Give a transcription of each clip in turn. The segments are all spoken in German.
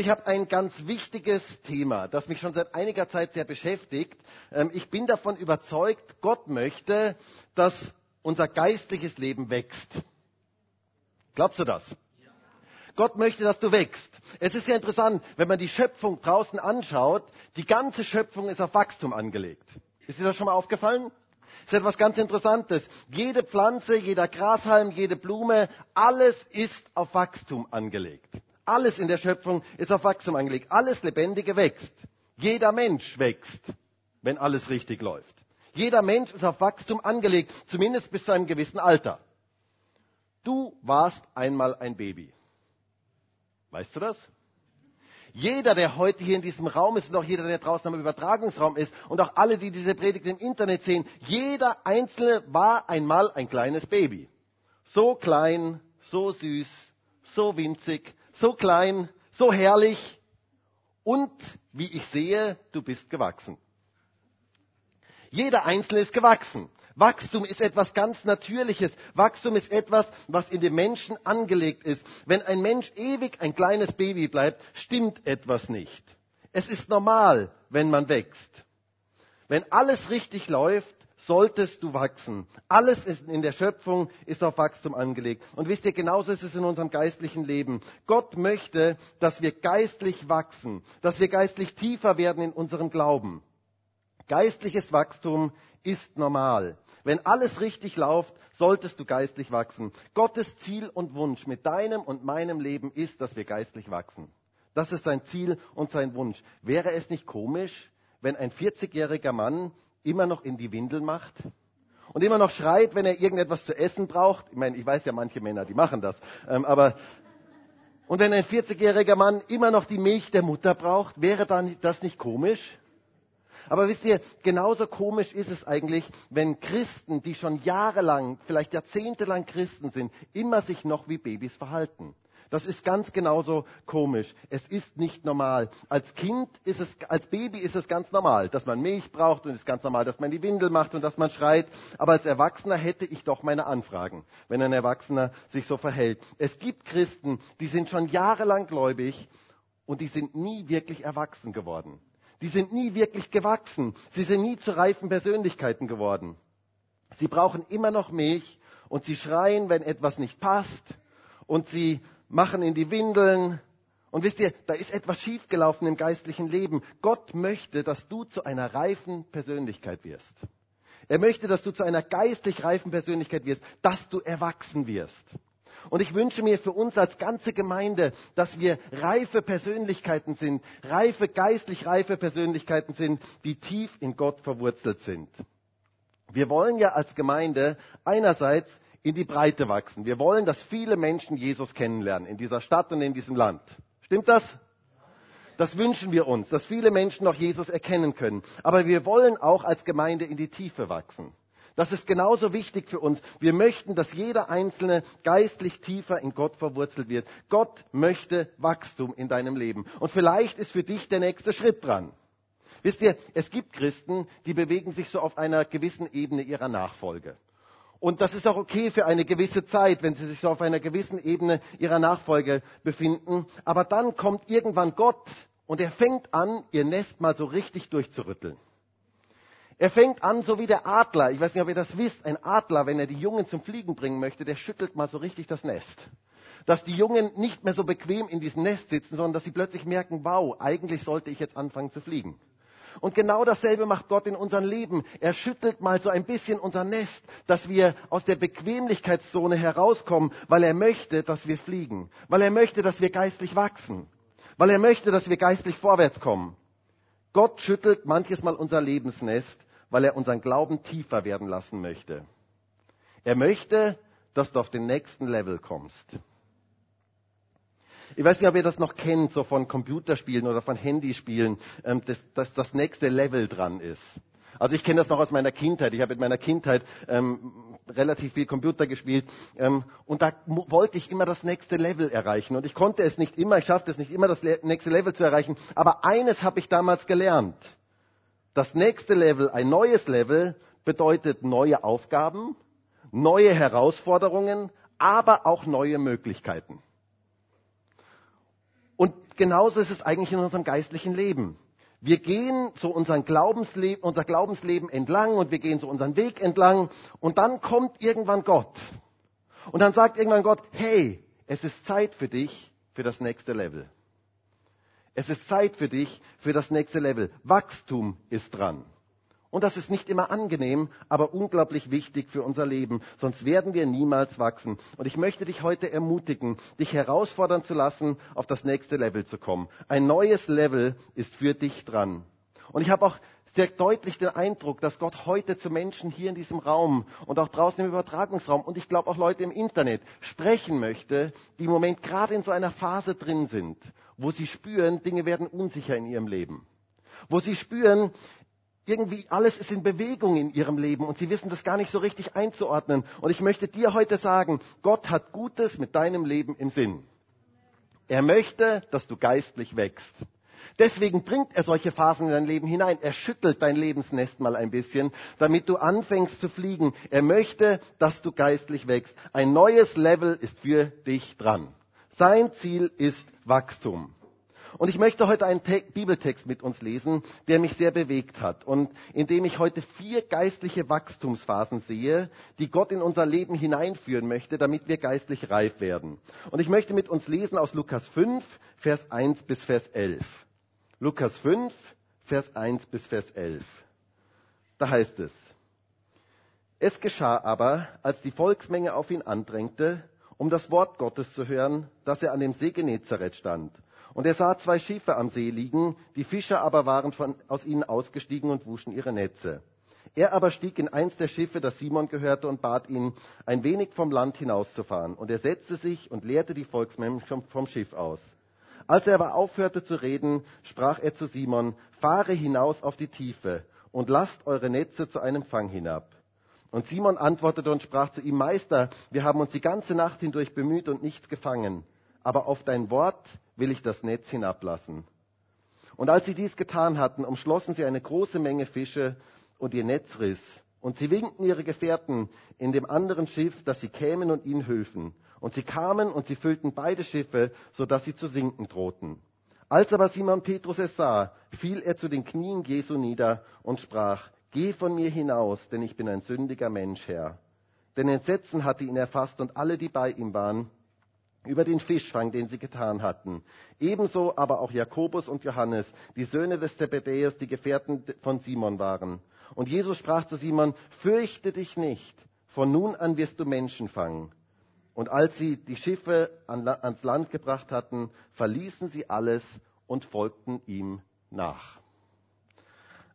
Ich habe ein ganz wichtiges Thema, das mich schon seit einiger Zeit sehr beschäftigt. Ähm, ich bin davon überzeugt, Gott möchte, dass unser geistliches Leben wächst. Glaubst du das? Gott möchte, dass du wächst. Es ist ja interessant, wenn man die Schöpfung draußen anschaut, die ganze Schöpfung ist auf Wachstum angelegt. Ist dir das schon mal aufgefallen? Das ist etwas ganz Interessantes. Jede Pflanze, jeder Grashalm, jede Blume, alles ist auf Wachstum angelegt. Alles in der Schöpfung ist auf Wachstum angelegt. Alles Lebendige wächst. Jeder Mensch wächst, wenn alles richtig läuft. Jeder Mensch ist auf Wachstum angelegt, zumindest bis zu einem gewissen Alter. Du warst einmal ein Baby. Weißt du das? Jeder, der heute hier in diesem Raum ist und auch jeder, der draußen am Übertragungsraum ist und auch alle, die diese Predigt im Internet sehen, jeder Einzelne war einmal ein kleines Baby. So klein, so süß, so winzig, so klein, so herrlich und wie ich sehe, du bist gewachsen. Jeder Einzelne ist gewachsen. Wachstum ist etwas ganz Natürliches. Wachstum ist etwas, was in dem Menschen angelegt ist. Wenn ein Mensch ewig ein kleines Baby bleibt, stimmt etwas nicht. Es ist normal, wenn man wächst. Wenn alles richtig läuft, solltest du wachsen. Alles in der Schöpfung ist auf Wachstum angelegt. Und wisst ihr, genauso ist es in unserem geistlichen Leben. Gott möchte, dass wir geistlich wachsen, dass wir geistlich tiefer werden in unserem Glauben. Geistliches Wachstum ist normal. Wenn alles richtig läuft, solltest du geistlich wachsen. Gottes Ziel und Wunsch mit deinem und meinem Leben ist, dass wir geistlich wachsen. Das ist sein Ziel und sein Wunsch. Wäre es nicht komisch, wenn ein 40-jähriger Mann immer noch in die Windel macht und immer noch schreit, wenn er irgendetwas zu essen braucht? Ich meine, ich weiß ja manche Männer, die machen das. Ähm, aber und wenn ein 40-jähriger Mann immer noch die Milch der Mutter braucht, wäre dann das nicht komisch? Aber wisst ihr, genauso komisch ist es eigentlich, wenn Christen, die schon jahrelang, vielleicht jahrzehntelang Christen sind, immer sich noch wie Babys verhalten. Das ist ganz genauso komisch. Es ist nicht normal. Als Kind ist es, als Baby ist es ganz normal, dass man Milch braucht und es ist ganz normal, dass man die Windel macht und dass man schreit. Aber als Erwachsener hätte ich doch meine Anfragen, wenn ein Erwachsener sich so verhält. Es gibt Christen, die sind schon jahrelang gläubig und die sind nie wirklich erwachsen geworden. Die sind nie wirklich gewachsen. Sie sind nie zu reifen Persönlichkeiten geworden. Sie brauchen immer noch Milch und sie schreien, wenn etwas nicht passt und sie machen in die Windeln. Und wisst ihr, da ist etwas schiefgelaufen im geistlichen Leben. Gott möchte, dass du zu einer reifen Persönlichkeit wirst. Er möchte, dass du zu einer geistlich reifen Persönlichkeit wirst, dass du erwachsen wirst. Und ich wünsche mir für uns als ganze Gemeinde, dass wir reife Persönlichkeiten sind, reife, geistlich reife Persönlichkeiten sind, die tief in Gott verwurzelt sind. Wir wollen ja als Gemeinde einerseits in die Breite wachsen. Wir wollen, dass viele Menschen Jesus kennenlernen in dieser Stadt und in diesem Land. Stimmt das? Das wünschen wir uns, dass viele Menschen noch Jesus erkennen können. Aber wir wollen auch als Gemeinde in die Tiefe wachsen. Das ist genauso wichtig für uns. Wir möchten, dass jeder Einzelne geistlich tiefer in Gott verwurzelt wird. Gott möchte Wachstum in deinem Leben. Und vielleicht ist für dich der nächste Schritt dran. Wisst ihr, es gibt Christen, die bewegen sich so auf einer gewissen Ebene ihrer Nachfolge. Und das ist auch okay für eine gewisse Zeit, wenn sie sich so auf einer gewissen Ebene ihrer Nachfolge befinden. Aber dann kommt irgendwann Gott und er fängt an, ihr Nest mal so richtig durchzurütteln. Er fängt an, so wie der Adler. Ich weiß nicht, ob ihr das wisst. Ein Adler, wenn er die Jungen zum Fliegen bringen möchte, der schüttelt mal so richtig das Nest. Dass die Jungen nicht mehr so bequem in diesem Nest sitzen, sondern dass sie plötzlich merken, wow, eigentlich sollte ich jetzt anfangen zu fliegen. Und genau dasselbe macht Gott in unserem Leben. Er schüttelt mal so ein bisschen unser Nest, dass wir aus der Bequemlichkeitszone herauskommen, weil er möchte, dass wir fliegen, weil er möchte, dass wir geistlich wachsen, weil er möchte, dass wir geistlich vorwärts kommen. Gott schüttelt manches Mal unser Lebensnest, weil er unseren Glauben tiefer werden lassen möchte. Er möchte, dass du auf den nächsten Level kommst. Ich weiß nicht, ob ihr das noch kennt, so von Computerspielen oder von Handyspielen, ähm, dass, dass das nächste Level dran ist. Also ich kenne das noch aus meiner Kindheit. Ich habe in meiner Kindheit ähm, relativ viel Computer gespielt ähm, und da wollte ich immer das nächste Level erreichen. Und ich konnte es nicht immer, ich schaffte es nicht immer, das nächste Level zu erreichen. Aber eines habe ich damals gelernt. Das nächste Level, ein neues Level, bedeutet neue Aufgaben, neue Herausforderungen, aber auch neue Möglichkeiten. Und genauso ist es eigentlich in unserem geistlichen Leben. Wir gehen so unseren Glaubensleben, unser Glaubensleben entlang und wir gehen so unseren Weg entlang und dann kommt irgendwann Gott. Und dann sagt irgendwann Gott, hey, es ist Zeit für dich für das nächste Level. Es ist Zeit für dich für das nächste Level. Wachstum ist dran. Und das ist nicht immer angenehm, aber unglaublich wichtig für unser Leben. Sonst werden wir niemals wachsen. Und ich möchte dich heute ermutigen, dich herausfordern zu lassen, auf das nächste Level zu kommen. Ein neues Level ist für dich dran. Und ich habe auch sehr deutlich den Eindruck, dass Gott heute zu Menschen hier in diesem Raum und auch draußen im Übertragungsraum und ich glaube auch Leute im Internet sprechen möchte, die im Moment gerade in so einer Phase drin sind, wo sie spüren, Dinge werden unsicher in ihrem Leben. Wo sie spüren, irgendwie alles ist in Bewegung in ihrem Leben und sie wissen das gar nicht so richtig einzuordnen. Und ich möchte dir heute sagen, Gott hat Gutes mit deinem Leben im Sinn. Er möchte, dass du geistlich wächst. Deswegen bringt er solche Phasen in dein Leben hinein. Er schüttelt dein Lebensnest mal ein bisschen, damit du anfängst zu fliegen. Er möchte, dass du geistlich wächst. Ein neues Level ist für dich dran. Sein Ziel ist Wachstum. Und ich möchte heute einen Te Bibeltext mit uns lesen, der mich sehr bewegt hat und in dem ich heute vier geistliche Wachstumsphasen sehe, die Gott in unser Leben hineinführen möchte, damit wir geistlich reif werden. Und ich möchte mit uns lesen aus Lukas 5, Vers 1 bis Vers 11. Lukas 5, Vers 1 bis Vers 11. Da heißt es, es geschah aber, als die Volksmenge auf ihn andrängte, um das Wort Gottes zu hören, dass er an dem See Genezareth stand. Und er sah zwei Schiffe am See liegen, die Fischer aber waren von, aus ihnen ausgestiegen und wuschen ihre Netze. Er aber stieg in eins der Schiffe, das Simon gehörte, und bat ihn, ein wenig vom Land hinauszufahren. Und er setzte sich und leerte die Volksmenschen vom Schiff aus. Als er aber aufhörte zu reden, sprach er zu Simon, fahre hinaus auf die Tiefe und lasst eure Netze zu einem Fang hinab. Und Simon antwortete und sprach zu ihm, Meister, wir haben uns die ganze Nacht hindurch bemüht und nichts gefangen aber auf dein Wort will ich das Netz hinablassen. Und als sie dies getan hatten, umschlossen sie eine große Menge Fische und ihr Netz riss. Und sie winkten ihre Gefährten in dem anderen Schiff, dass sie kämen und ihnen hülfen. Und sie kamen und sie füllten beide Schiffe, so dass sie zu sinken drohten. Als aber Simon Petrus es sah, fiel er zu den Knien Jesu nieder und sprach, Geh von mir hinaus, denn ich bin ein sündiger Mensch, Herr. Denn Entsetzen hatte ihn erfasst und alle, die bei ihm waren, über den Fischfang, den sie getan hatten. Ebenso aber auch Jakobus und Johannes, die Söhne des Zebedäus, die Gefährten von Simon waren. Und Jesus sprach zu Simon, fürchte dich nicht, von nun an wirst du Menschen fangen. Und als sie die Schiffe ans Land gebracht hatten, verließen sie alles und folgten ihm nach.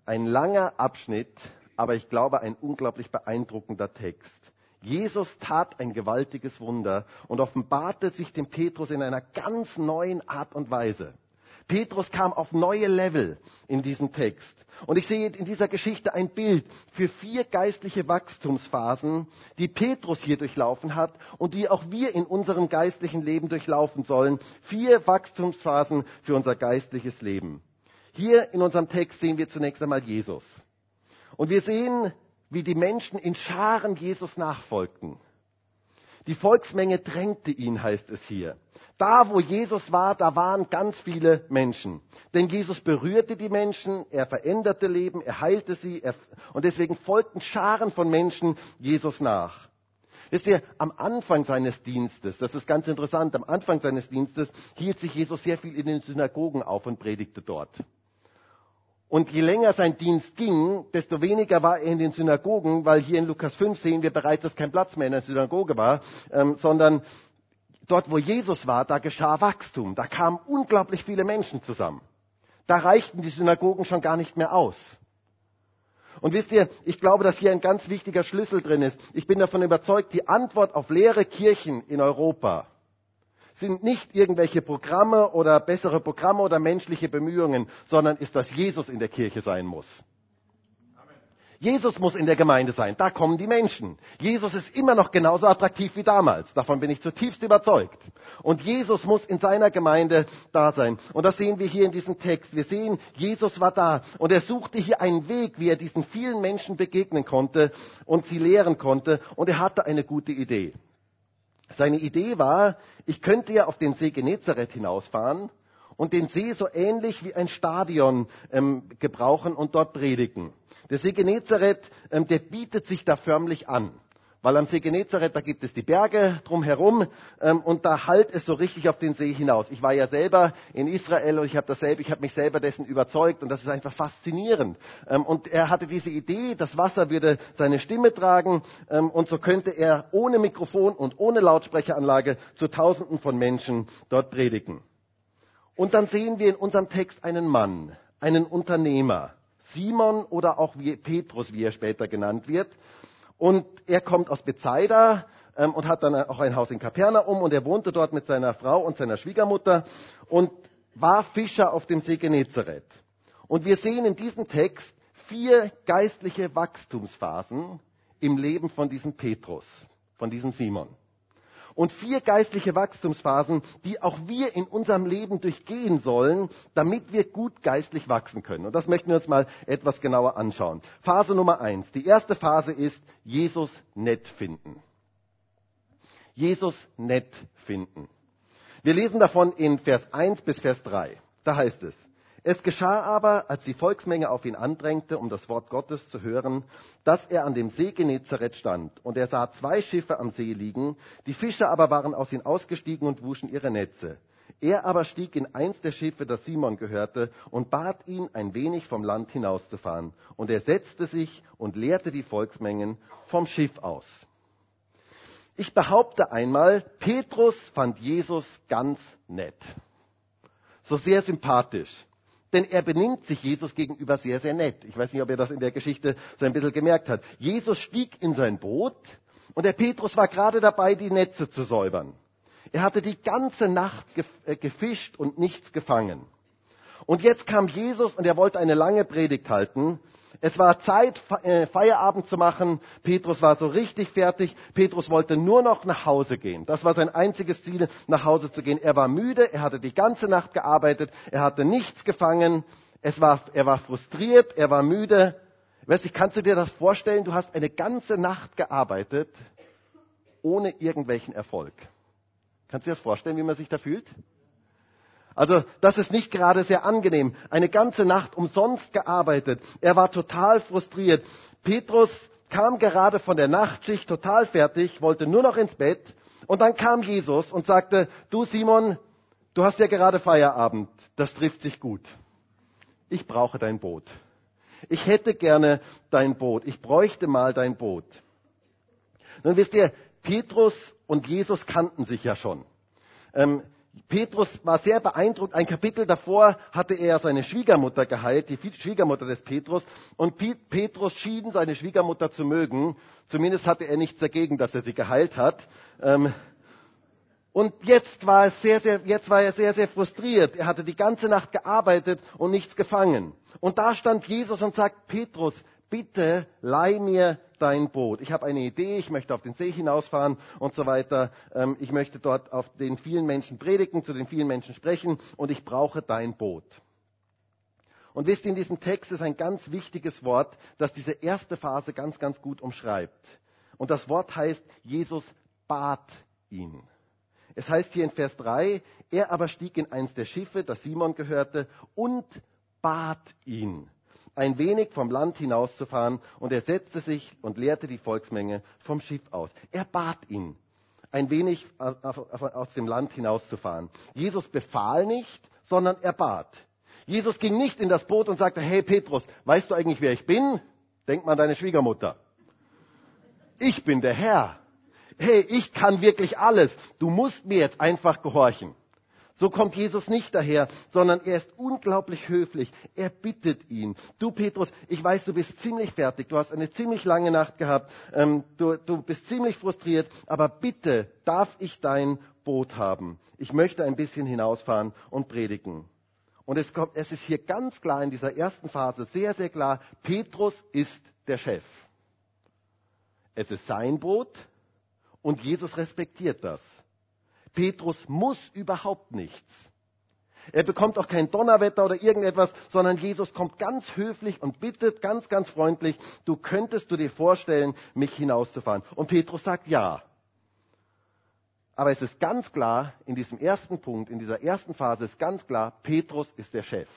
Ein langer Abschnitt, aber ich glaube ein unglaublich beeindruckender Text. Jesus tat ein gewaltiges Wunder und offenbarte sich dem Petrus in einer ganz neuen Art und Weise. Petrus kam auf neue Level in diesem Text. Und ich sehe in dieser Geschichte ein Bild für vier geistliche Wachstumsphasen, die Petrus hier durchlaufen hat und die auch wir in unserem geistlichen Leben durchlaufen sollen. Vier Wachstumsphasen für unser geistliches Leben. Hier in unserem Text sehen wir zunächst einmal Jesus. Und wir sehen wie die Menschen in Scharen Jesus nachfolgten. Die Volksmenge drängte ihn, heißt es hier. Da, wo Jesus war, da waren ganz viele Menschen. Denn Jesus berührte die Menschen, er veränderte Leben, er heilte sie er, und deswegen folgten Scharen von Menschen Jesus nach. Wisst ihr, am Anfang seines Dienstes, das ist ganz interessant, am Anfang seines Dienstes hielt sich Jesus sehr viel in den Synagogen auf und predigte dort. Und je länger sein Dienst ging, desto weniger war er in den Synagogen, weil hier in Lukas 5 sehen wir bereits, dass kein Platz mehr in der Synagoge war, ähm, sondern dort, wo Jesus war, da geschah Wachstum. Da kamen unglaublich viele Menschen zusammen. Da reichten die Synagogen schon gar nicht mehr aus. Und wisst ihr, ich glaube, dass hier ein ganz wichtiger Schlüssel drin ist. Ich bin davon überzeugt, die Antwort auf leere Kirchen in Europa sind nicht irgendwelche Programme oder bessere Programme oder menschliche Bemühungen, sondern ist, dass Jesus in der Kirche sein muss. Jesus muss in der Gemeinde sein, da kommen die Menschen. Jesus ist immer noch genauso attraktiv wie damals, davon bin ich zutiefst überzeugt. Und Jesus muss in seiner Gemeinde da sein. Und das sehen wir hier in diesem Text. Wir sehen, Jesus war da und er suchte hier einen Weg, wie er diesen vielen Menschen begegnen konnte und sie lehren konnte. Und er hatte eine gute Idee. Seine Idee war, ich könnte ja auf den See Genezareth hinausfahren und den See so ähnlich wie ein Stadion ähm, gebrauchen und dort predigen. Der See Genezareth, ähm, der bietet sich da förmlich an. Weil am See Genezareth, da gibt es die Berge drumherum ähm, und da halt es so richtig auf den See hinaus. Ich war ja selber in Israel und ich habe dasselbe, ich habe mich selber dessen überzeugt und das ist einfach faszinierend. Ähm, und er hatte diese Idee, das Wasser würde seine Stimme tragen ähm, und so könnte er ohne Mikrofon und ohne Lautsprecheranlage zu Tausenden von Menschen dort predigen. Und dann sehen wir in unserem Text einen Mann, einen Unternehmer, Simon oder auch wie Petrus, wie er später genannt wird. Und er kommt aus Bethsaida ähm, und hat dann auch ein Haus in Kapernaum und er wohnte dort mit seiner Frau und seiner Schwiegermutter und war Fischer auf dem See Genezareth. Und wir sehen in diesem Text vier geistliche Wachstumsphasen im Leben von diesem Petrus, von diesem Simon und vier geistliche Wachstumsphasen, die auch wir in unserem Leben durchgehen sollen, damit wir gut geistlich wachsen können. Und das möchten wir uns mal etwas genauer anschauen. Phase Nummer eins. Die erste Phase ist Jesus nett finden. Jesus nett finden. Wir lesen davon in Vers 1 bis Vers 3. Da heißt es, es geschah aber, als die Volksmenge auf ihn andrängte, um das Wort Gottes zu hören, dass er an dem See Genezareth stand. Und er sah zwei Schiffe am See liegen. Die Fischer aber waren aus ihnen ausgestiegen und wuschen ihre Netze. Er aber stieg in eins der Schiffe, das Simon gehörte, und bat ihn, ein wenig vom Land hinauszufahren. Und er setzte sich und lehrte die Volksmengen vom Schiff aus. Ich behaupte einmal, Petrus fand Jesus ganz nett. So sehr sympathisch denn er benimmt sich Jesus gegenüber sehr, sehr nett. Ich weiß nicht, ob er das in der Geschichte so ein bisschen gemerkt hat. Jesus stieg in sein Boot und der Petrus war gerade dabei, die Netze zu säubern. Er hatte die ganze Nacht äh, gefischt und nichts gefangen. Und jetzt kam Jesus und er wollte eine lange Predigt halten. Es war Zeit, äh, Feierabend zu machen. Petrus war so richtig fertig. Petrus wollte nur noch nach Hause gehen. Das war sein einziges Ziel, nach Hause zu gehen. Er war müde, er hatte die ganze Nacht gearbeitet, er hatte nichts gefangen, es war, er war frustriert, er war müde. Weißt du, kannst du dir das vorstellen? Du hast eine ganze Nacht gearbeitet, ohne irgendwelchen Erfolg. Kannst du dir das vorstellen, wie man sich da fühlt? Also das ist nicht gerade sehr angenehm. Eine ganze Nacht umsonst gearbeitet. Er war total frustriert. Petrus kam gerade von der Nachtschicht total fertig, wollte nur noch ins Bett. Und dann kam Jesus und sagte, du Simon, du hast ja gerade Feierabend. Das trifft sich gut. Ich brauche dein Boot. Ich hätte gerne dein Boot. Ich bräuchte mal dein Boot. Nun wisst ihr, Petrus und Jesus kannten sich ja schon. Ähm, Petrus war sehr beeindruckt. Ein Kapitel davor hatte er seine Schwiegermutter geheilt, die Schwiegermutter des Petrus. Und Petrus schien seine Schwiegermutter zu mögen. Zumindest hatte er nichts dagegen, dass er sie geheilt hat. Ähm, und jetzt war, sehr, sehr, jetzt war er sehr, sehr frustriert. Er hatte die ganze Nacht gearbeitet und nichts gefangen. Und da stand Jesus und sagt, Petrus, bitte leih mir dein Boot. Ich habe eine Idee, ich möchte auf den See hinausfahren und so weiter. Ähm, ich möchte dort auf den vielen Menschen predigen, zu den vielen Menschen sprechen und ich brauche dein Boot. Und wisst ihr, in diesem Text ist ein ganz wichtiges Wort, das diese erste Phase ganz, ganz gut umschreibt. Und das Wort heißt, Jesus bat ihn. Es heißt hier in Vers 3, er aber stieg in eins der Schiffe, das Simon gehörte, und bat ihn ein wenig vom Land hinauszufahren, und er setzte sich und lehrte die Volksmenge vom Schiff aus. Er bat ihn, ein wenig aus dem Land hinauszufahren. Jesus befahl nicht, sondern er bat. Jesus ging nicht in das Boot und sagte, hey Petrus, weißt du eigentlich, wer ich bin? Denk mal an deine Schwiegermutter. Ich bin der Herr. Hey, ich kann wirklich alles. Du musst mir jetzt einfach gehorchen. So kommt Jesus nicht daher, sondern er ist unglaublich höflich. Er bittet ihn. Du Petrus, ich weiß, du bist ziemlich fertig, du hast eine ziemlich lange Nacht gehabt, ähm, du, du bist ziemlich frustriert, aber bitte darf ich dein Boot haben. Ich möchte ein bisschen hinausfahren und predigen. Und es, kommt, es ist hier ganz klar in dieser ersten Phase sehr, sehr klar, Petrus ist der Chef. Es ist sein Boot und Jesus respektiert das. Petrus muss überhaupt nichts. Er bekommt auch kein Donnerwetter oder irgendetwas, sondern Jesus kommt ganz höflich und bittet ganz, ganz freundlich, du könntest du dir vorstellen, mich hinauszufahren. Und Petrus sagt ja. Aber es ist ganz klar, in diesem ersten Punkt, in dieser ersten Phase ist ganz klar, Petrus ist der Chef.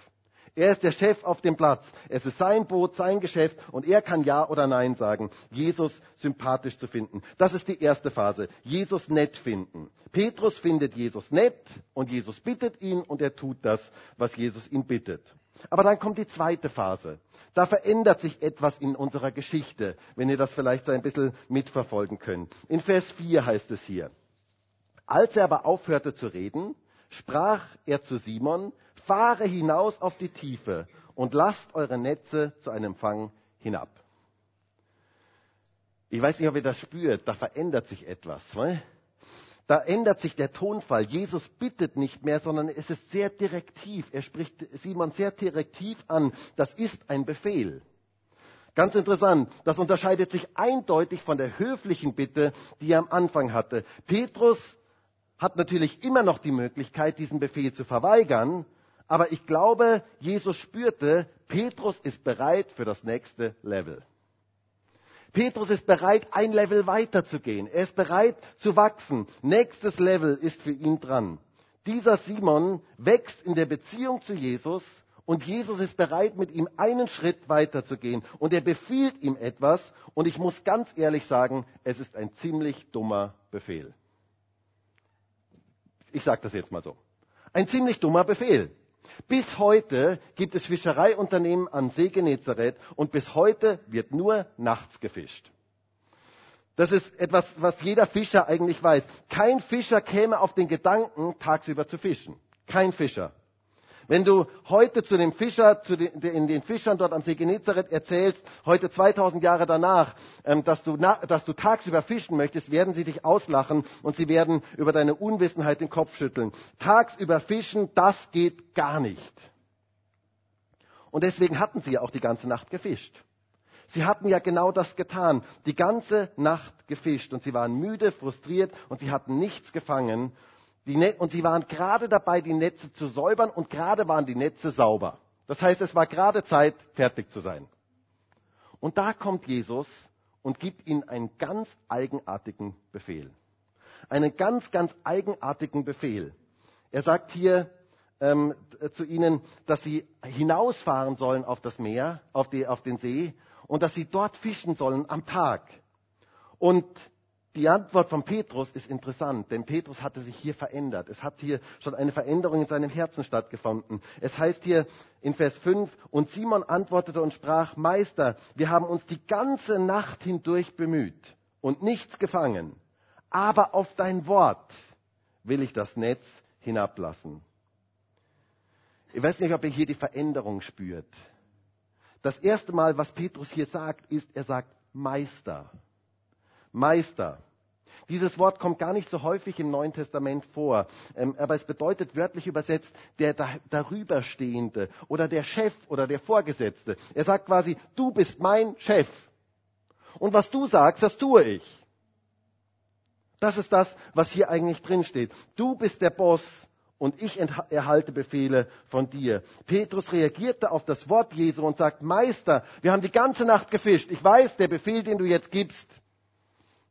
Er ist der Chef auf dem Platz. Es ist sein Boot, sein Geschäft und er kann Ja oder Nein sagen, Jesus sympathisch zu finden. Das ist die erste Phase. Jesus nett finden. Petrus findet Jesus nett und Jesus bittet ihn und er tut das, was Jesus ihn bittet. Aber dann kommt die zweite Phase. Da verändert sich etwas in unserer Geschichte, wenn ihr das vielleicht so ein bisschen mitverfolgen könnt. In Vers 4 heißt es hier. Als er aber aufhörte zu reden, sprach er zu Simon, fahre hinaus auf die Tiefe und lasst eure Netze zu einem Fang hinab. Ich weiß nicht, ob ihr das spürt, da verändert sich etwas. Ne? Da ändert sich der Tonfall. Jesus bittet nicht mehr, sondern es ist sehr direktiv. Er spricht Simon sehr direktiv an. Das ist ein Befehl. Ganz interessant, das unterscheidet sich eindeutig von der höflichen Bitte, die er am Anfang hatte. Petrus hat natürlich immer noch die Möglichkeit, diesen Befehl zu verweigern, aber ich glaube, Jesus spürte, Petrus ist bereit für das nächste Level. Petrus ist bereit, ein Level weiterzugehen. Er ist bereit zu wachsen. Nächstes Level ist für ihn dran. Dieser Simon wächst in der Beziehung zu Jesus und Jesus ist bereit, mit ihm einen Schritt weiterzugehen. Und er befiehlt ihm etwas und ich muss ganz ehrlich sagen, es ist ein ziemlich dummer Befehl. Ich sage das jetzt mal so. Ein ziemlich dummer Befehl. Bis heute gibt es Fischereiunternehmen am See Genezareth und bis heute wird nur nachts gefischt. Das ist etwas, was jeder Fischer eigentlich weiß. Kein Fischer käme auf den Gedanken, tagsüber zu fischen. Kein Fischer. Wenn du heute zu dem Fischer, zu den, den Fischern dort am See Genezareth erzählst, heute 2000 Jahre danach, ähm, dass, du dass du tagsüber fischen möchtest, werden sie dich auslachen und sie werden über deine Unwissenheit den Kopf schütteln. Tagsüber fischen, das geht gar nicht. Und deswegen hatten sie ja auch die ganze Nacht gefischt. Sie hatten ja genau das getan, die ganze Nacht gefischt und sie waren müde, frustriert und sie hatten nichts gefangen und sie waren gerade dabei, die Netze zu säubern und gerade waren die Netze sauber. Das heißt, es war gerade Zeit, fertig zu sein. Und da kommt Jesus und gibt ihnen einen ganz eigenartigen Befehl. Einen ganz, ganz eigenartigen Befehl. Er sagt hier ähm, zu ihnen, dass sie hinausfahren sollen auf das Meer, auf, die, auf den See und dass sie dort fischen sollen am Tag. Und die Antwort von Petrus ist interessant, denn Petrus hatte sich hier verändert. Es hat hier schon eine Veränderung in seinem Herzen stattgefunden. Es heißt hier in Vers 5, und Simon antwortete und sprach, Meister, wir haben uns die ganze Nacht hindurch bemüht und nichts gefangen, aber auf dein Wort will ich das Netz hinablassen. Ich weiß nicht, ob ihr hier die Veränderung spürt. Das erste Mal, was Petrus hier sagt, ist, er sagt Meister. Meister. Dieses Wort kommt gar nicht so häufig im Neuen Testament vor, ähm, aber es bedeutet wörtlich übersetzt der darüberstehende oder der Chef oder der Vorgesetzte. Er sagt quasi, du bist mein Chef. Und was du sagst, das tue ich. Das ist das, was hier eigentlich drin steht. Du bist der Boss und ich erhalte Befehle von dir. Petrus reagierte auf das Wort Jesu und sagt, Meister, wir haben die ganze Nacht gefischt. Ich weiß, der Befehl, den du jetzt gibst,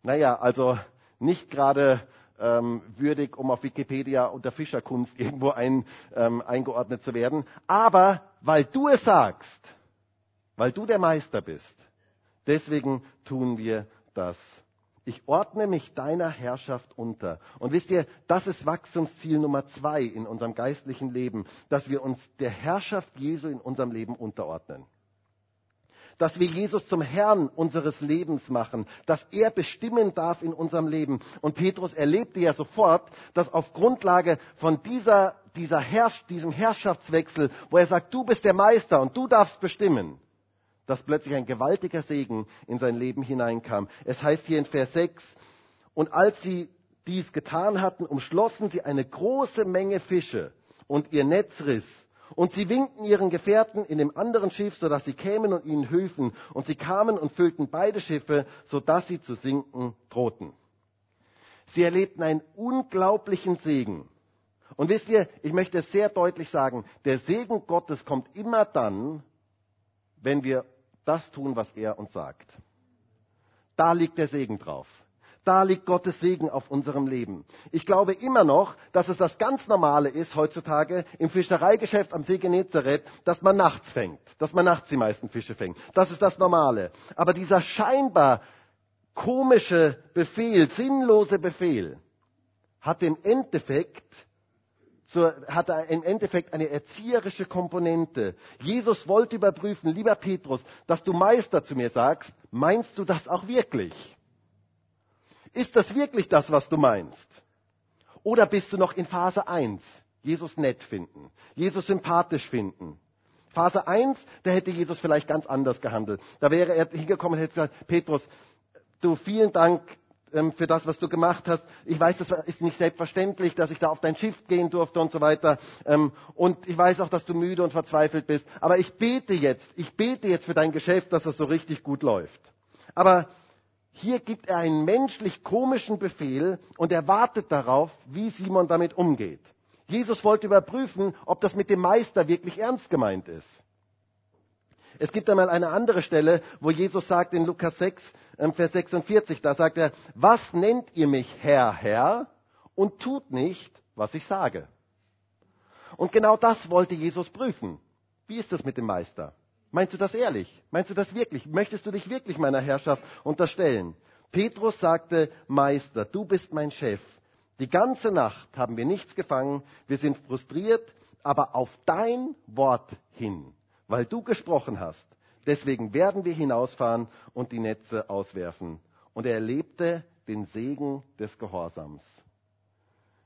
naja, also nicht gerade ähm, würdig, um auf Wikipedia unter Fischerkunst irgendwo ein, ähm, eingeordnet zu werden. Aber weil du es sagst, weil du der Meister bist, deswegen tun wir das. Ich ordne mich deiner Herrschaft unter. Und wisst ihr, das ist Wachstumsziel Nummer zwei in unserem geistlichen Leben, dass wir uns der Herrschaft Jesu in unserem Leben unterordnen dass wir Jesus zum Herrn unseres Lebens machen, dass er bestimmen darf in unserem Leben. Und Petrus erlebte ja sofort, dass auf Grundlage von dieser, dieser Herrsch, diesem Herrschaftswechsel, wo er sagt, du bist der Meister und du darfst bestimmen, dass plötzlich ein gewaltiger Segen in sein Leben hineinkam. Es heißt hier in Vers 6, und als sie dies getan hatten, umschlossen sie eine große Menge Fische und ihr Netz riss und sie winkten ihren Gefährten in dem anderen Schiff, sodass sie kämen und ihnen hülfen. Und sie kamen und füllten beide Schiffe, sodass sie zu sinken drohten. Sie erlebten einen unglaublichen Segen. Und wisst ihr, ich möchte es sehr deutlich sagen, der Segen Gottes kommt immer dann, wenn wir das tun, was er uns sagt. Da liegt der Segen drauf. Da liegt Gottes Segen auf unserem Leben. Ich glaube immer noch, dass es das ganz Normale ist heutzutage im Fischereigeschäft am See Genezareth, dass man nachts fängt, dass man nachts die meisten Fische fängt. Das ist das Normale. Aber dieser scheinbar komische Befehl, sinnlose Befehl, hat im Endeffekt zur, hat im Endeffekt eine erzieherische Komponente. Jesus wollte überprüfen, lieber Petrus, dass du Meister zu mir sagst, meinst du das auch wirklich? Ist das wirklich das, was du meinst? Oder bist du noch in Phase 1? Jesus nett finden, Jesus sympathisch finden. Phase 1, da hätte Jesus vielleicht ganz anders gehandelt. Da wäre er hingekommen und hätte gesagt, Petrus, du vielen Dank ähm, für das, was du gemacht hast. Ich weiß, das ist nicht selbstverständlich, dass ich da auf dein Schiff gehen durfte und so weiter. Ähm, und ich weiß auch, dass du müde und verzweifelt bist. Aber ich bete jetzt, ich bete jetzt für dein Geschäft, dass es so richtig gut läuft. Aber hier gibt er einen menschlich komischen Befehl und er wartet darauf, wie Simon damit umgeht. Jesus wollte überprüfen, ob das mit dem Meister wirklich ernst gemeint ist. Es gibt einmal eine andere Stelle, wo Jesus sagt in Lukas 6, ähm, Vers 46, da sagt er, was nennt ihr mich Herr, Herr und tut nicht, was ich sage? Und genau das wollte Jesus prüfen. Wie ist das mit dem Meister? Meinst du das ehrlich? Meinst du das wirklich? Möchtest du dich wirklich meiner Herrschaft unterstellen? Petrus sagte, Meister, du bist mein Chef. Die ganze Nacht haben wir nichts gefangen, wir sind frustriert, aber auf dein Wort hin weil du gesprochen hast. Deswegen werden wir hinausfahren und die Netze auswerfen. Und er erlebte den Segen des Gehorsams.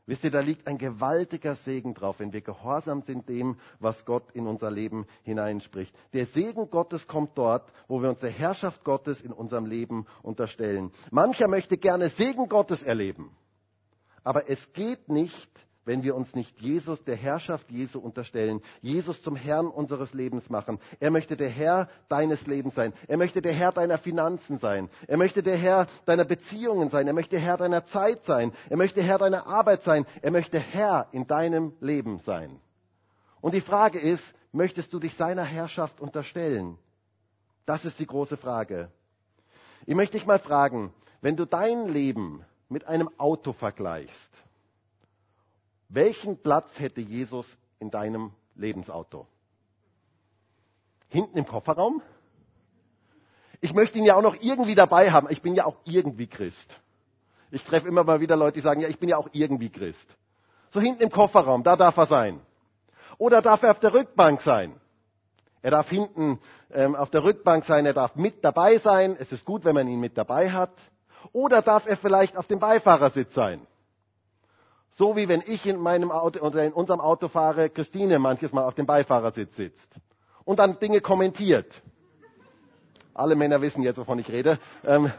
Wisst ihr, da liegt ein gewaltiger Segen drauf, wenn wir gehorsam sind dem, was Gott in unser Leben hineinspricht. Der Segen Gottes kommt dort, wo wir uns der Herrschaft Gottes in unserem Leben unterstellen. Mancher möchte gerne Segen Gottes erleben. Aber es geht nicht, wenn wir uns nicht Jesus, der Herrschaft Jesu unterstellen, Jesus zum Herrn unseres Lebens machen. Er möchte der Herr deines Lebens sein. Er möchte der Herr deiner Finanzen sein. Er möchte der Herr deiner Beziehungen sein. Er möchte Herr deiner Zeit sein. Er möchte Herr deiner Arbeit sein. Er möchte Herr in deinem Leben sein. Und die Frage ist, möchtest du dich seiner Herrschaft unterstellen? Das ist die große Frage. Ich möchte dich mal fragen, wenn du dein Leben mit einem Auto vergleichst, welchen Platz hätte Jesus in deinem Lebensauto? Hinten im Kofferraum? Ich möchte ihn ja auch noch irgendwie dabei haben. Ich bin ja auch irgendwie Christ. Ich treffe immer mal wieder Leute, die sagen, ja, ich bin ja auch irgendwie Christ. So hinten im Kofferraum, da darf er sein. Oder darf er auf der Rückbank sein? Er darf hinten ähm, auf der Rückbank sein, er darf mit dabei sein. Es ist gut, wenn man ihn mit dabei hat. Oder darf er vielleicht auf dem Beifahrersitz sein? So wie wenn ich in meinem Auto oder in unserem Auto fahre, Christine manches Mal auf dem Beifahrersitz sitzt und dann Dinge kommentiert. Alle Männer wissen jetzt, wovon ich rede. Ähm,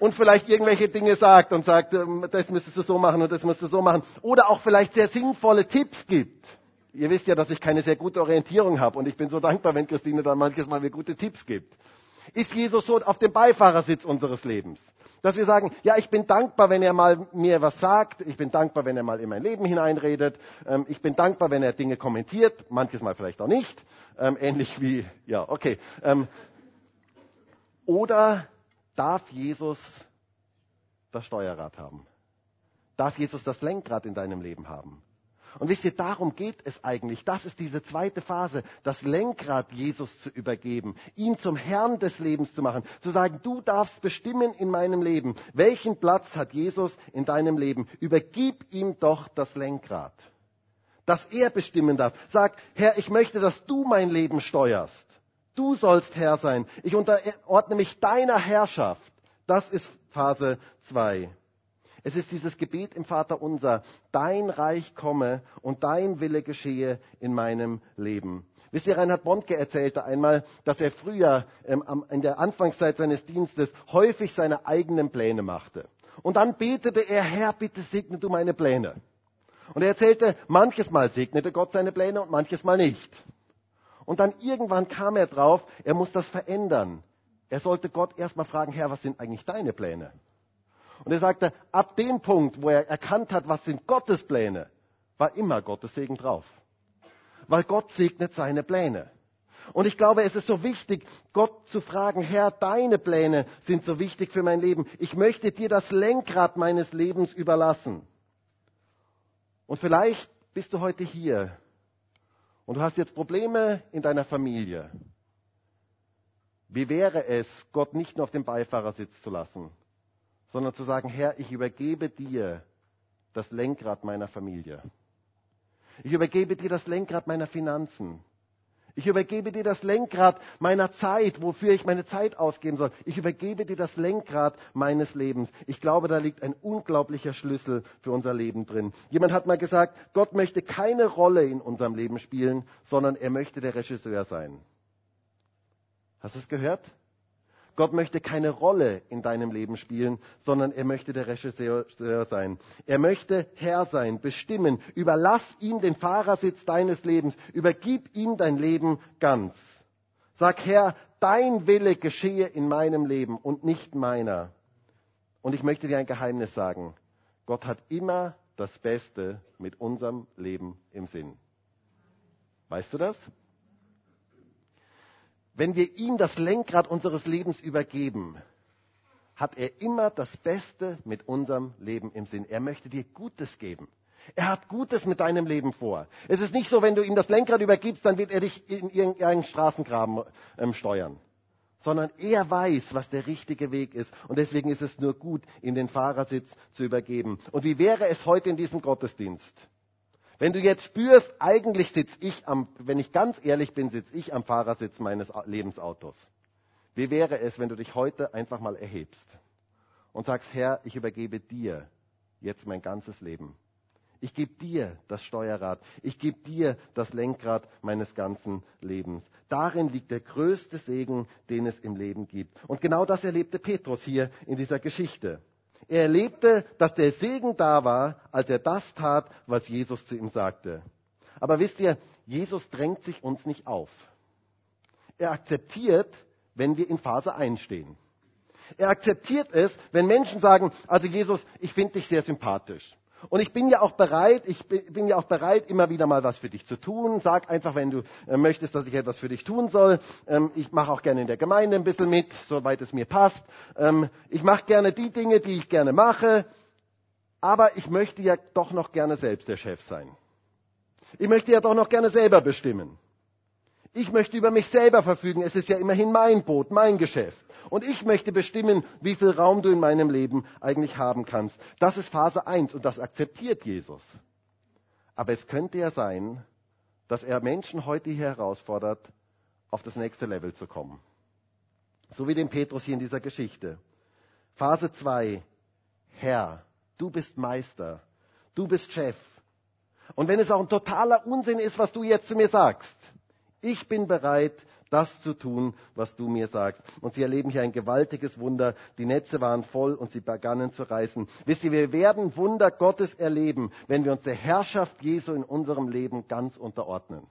und vielleicht irgendwelche Dinge sagt und sagt, ähm, das müsstest du so machen und das müsstest du so machen. Oder auch vielleicht sehr sinnvolle Tipps gibt. Ihr wisst ja, dass ich keine sehr gute Orientierung habe und ich bin so dankbar, wenn Christine dann manches Mal mir gute Tipps gibt ist Jesus so auf dem Beifahrersitz unseres Lebens. Dass wir sagen, ja, ich bin dankbar, wenn er mal mir was sagt, ich bin dankbar, wenn er mal in mein Leben hineinredet, ähm, ich bin dankbar, wenn er Dinge kommentiert, manches Mal vielleicht auch nicht, ähm, ähnlich wie, ja, okay. Ähm, oder darf Jesus das Steuerrad haben? Darf Jesus das Lenkrad in deinem Leben haben? Und wisst ihr, darum geht es eigentlich. Das ist diese zweite Phase, das Lenkrad Jesus zu übergeben, ihn zum Herrn des Lebens zu machen, zu sagen, du darfst bestimmen in meinem Leben. Welchen Platz hat Jesus in deinem Leben? Übergib ihm doch das Lenkrad. Dass er bestimmen darf. Sag, Herr, ich möchte, dass du mein Leben steuerst. Du sollst Herr sein. Ich unterordne mich deiner Herrschaft. Das ist Phase 2. Es ist dieses Gebet im Vater unser, dein Reich komme und dein Wille geschehe in meinem Leben. Wisst ihr, Reinhard Bondke erzählte einmal, dass er früher ähm, in der Anfangszeit seines Dienstes häufig seine eigenen Pläne machte. Und dann betete er, Herr, bitte segne du meine Pläne. Und er erzählte, manches Mal segnete Gott seine Pläne und manches Mal nicht. Und dann irgendwann kam er drauf, er muss das verändern. Er sollte Gott erstmal fragen, Herr, was sind eigentlich deine Pläne? Und er sagte, ab dem Punkt, wo er erkannt hat, was sind Gottes Pläne, war immer Gottes Segen drauf. Weil Gott segnet seine Pläne. Und ich glaube, es ist so wichtig, Gott zu fragen, Herr, deine Pläne sind so wichtig für mein Leben. Ich möchte dir das Lenkrad meines Lebens überlassen. Und vielleicht bist du heute hier und du hast jetzt Probleme in deiner Familie. Wie wäre es, Gott nicht nur auf dem Beifahrersitz zu lassen, sondern zu sagen, Herr, ich übergebe dir das Lenkrad meiner Familie. Ich übergebe dir das Lenkrad meiner Finanzen. Ich übergebe dir das Lenkrad meiner Zeit, wofür ich meine Zeit ausgeben soll. Ich übergebe dir das Lenkrad meines Lebens. Ich glaube, da liegt ein unglaublicher Schlüssel für unser Leben drin. Jemand hat mal gesagt, Gott möchte keine Rolle in unserem Leben spielen, sondern er möchte der Regisseur sein. Hast du es gehört? Gott möchte keine Rolle in deinem Leben spielen, sondern er möchte der Regisseur sein. Er möchte Herr sein, bestimmen. Überlass ihm den Fahrersitz deines Lebens. Übergib ihm dein Leben ganz. Sag, Herr, dein Wille geschehe in meinem Leben und nicht meiner. Und ich möchte dir ein Geheimnis sagen. Gott hat immer das Beste mit unserem Leben im Sinn. Weißt du das? Wenn wir ihm das Lenkrad unseres Lebens übergeben, hat er immer das Beste mit unserem Leben im Sinn. Er möchte dir Gutes geben. Er hat Gutes mit deinem Leben vor. Es ist nicht so, wenn du ihm das Lenkrad übergibst, dann wird er dich in irgendeinen Straßengraben ähm, steuern. Sondern er weiß, was der richtige Weg ist. Und deswegen ist es nur gut, ihm den Fahrersitz zu übergeben. Und wie wäre es heute in diesem Gottesdienst? Wenn du jetzt spürst, eigentlich sitze ich am, wenn ich ganz ehrlich bin, sitze ich am Fahrersitz meines Lebensautos. Wie wäre es, wenn du dich heute einfach mal erhebst und sagst, Herr, ich übergebe dir jetzt mein ganzes Leben. Ich gebe dir das Steuerrad. Ich gebe dir das Lenkrad meines ganzen Lebens. Darin liegt der größte Segen, den es im Leben gibt. Und genau das erlebte Petrus hier in dieser Geschichte. Er erlebte, dass der Segen da war, als er das tat, was Jesus zu ihm sagte. Aber wisst ihr, Jesus drängt sich uns nicht auf. Er akzeptiert, wenn wir in Phase 1 stehen. Er akzeptiert es, wenn Menschen sagen, also Jesus, ich finde dich sehr sympathisch. Und ich bin ja auch bereit, ich bin ja auch bereit, immer wieder mal was für dich zu tun. Sag einfach, wenn du äh, möchtest, dass ich etwas für dich tun soll. Ähm, ich mache auch gerne in der Gemeinde ein bisschen mit, soweit es mir passt. Ähm, ich mache gerne die Dinge, die ich gerne mache. Aber ich möchte ja doch noch gerne selbst der Chef sein. Ich möchte ja doch noch gerne selber bestimmen. Ich möchte über mich selber verfügen. Es ist ja immerhin mein Boot, mein Geschäft. Und ich möchte bestimmen, wie viel Raum du in meinem Leben eigentlich haben kannst. Das ist Phase 1 und das akzeptiert Jesus. Aber es könnte ja sein, dass er Menschen heute hier herausfordert, auf das nächste Level zu kommen. So wie den Petrus hier in dieser Geschichte. Phase 2. Herr, du bist Meister. Du bist Chef. Und wenn es auch ein totaler Unsinn ist, was du jetzt zu mir sagst, ich bin bereit, das zu tun, was du mir sagst. Und sie erleben hier ein gewaltiges Wunder. Die Netze waren voll und sie begannen zu reißen. Wisst ihr, wir werden Wunder Gottes erleben, wenn wir uns der Herrschaft Jesu in unserem Leben ganz unterordnen.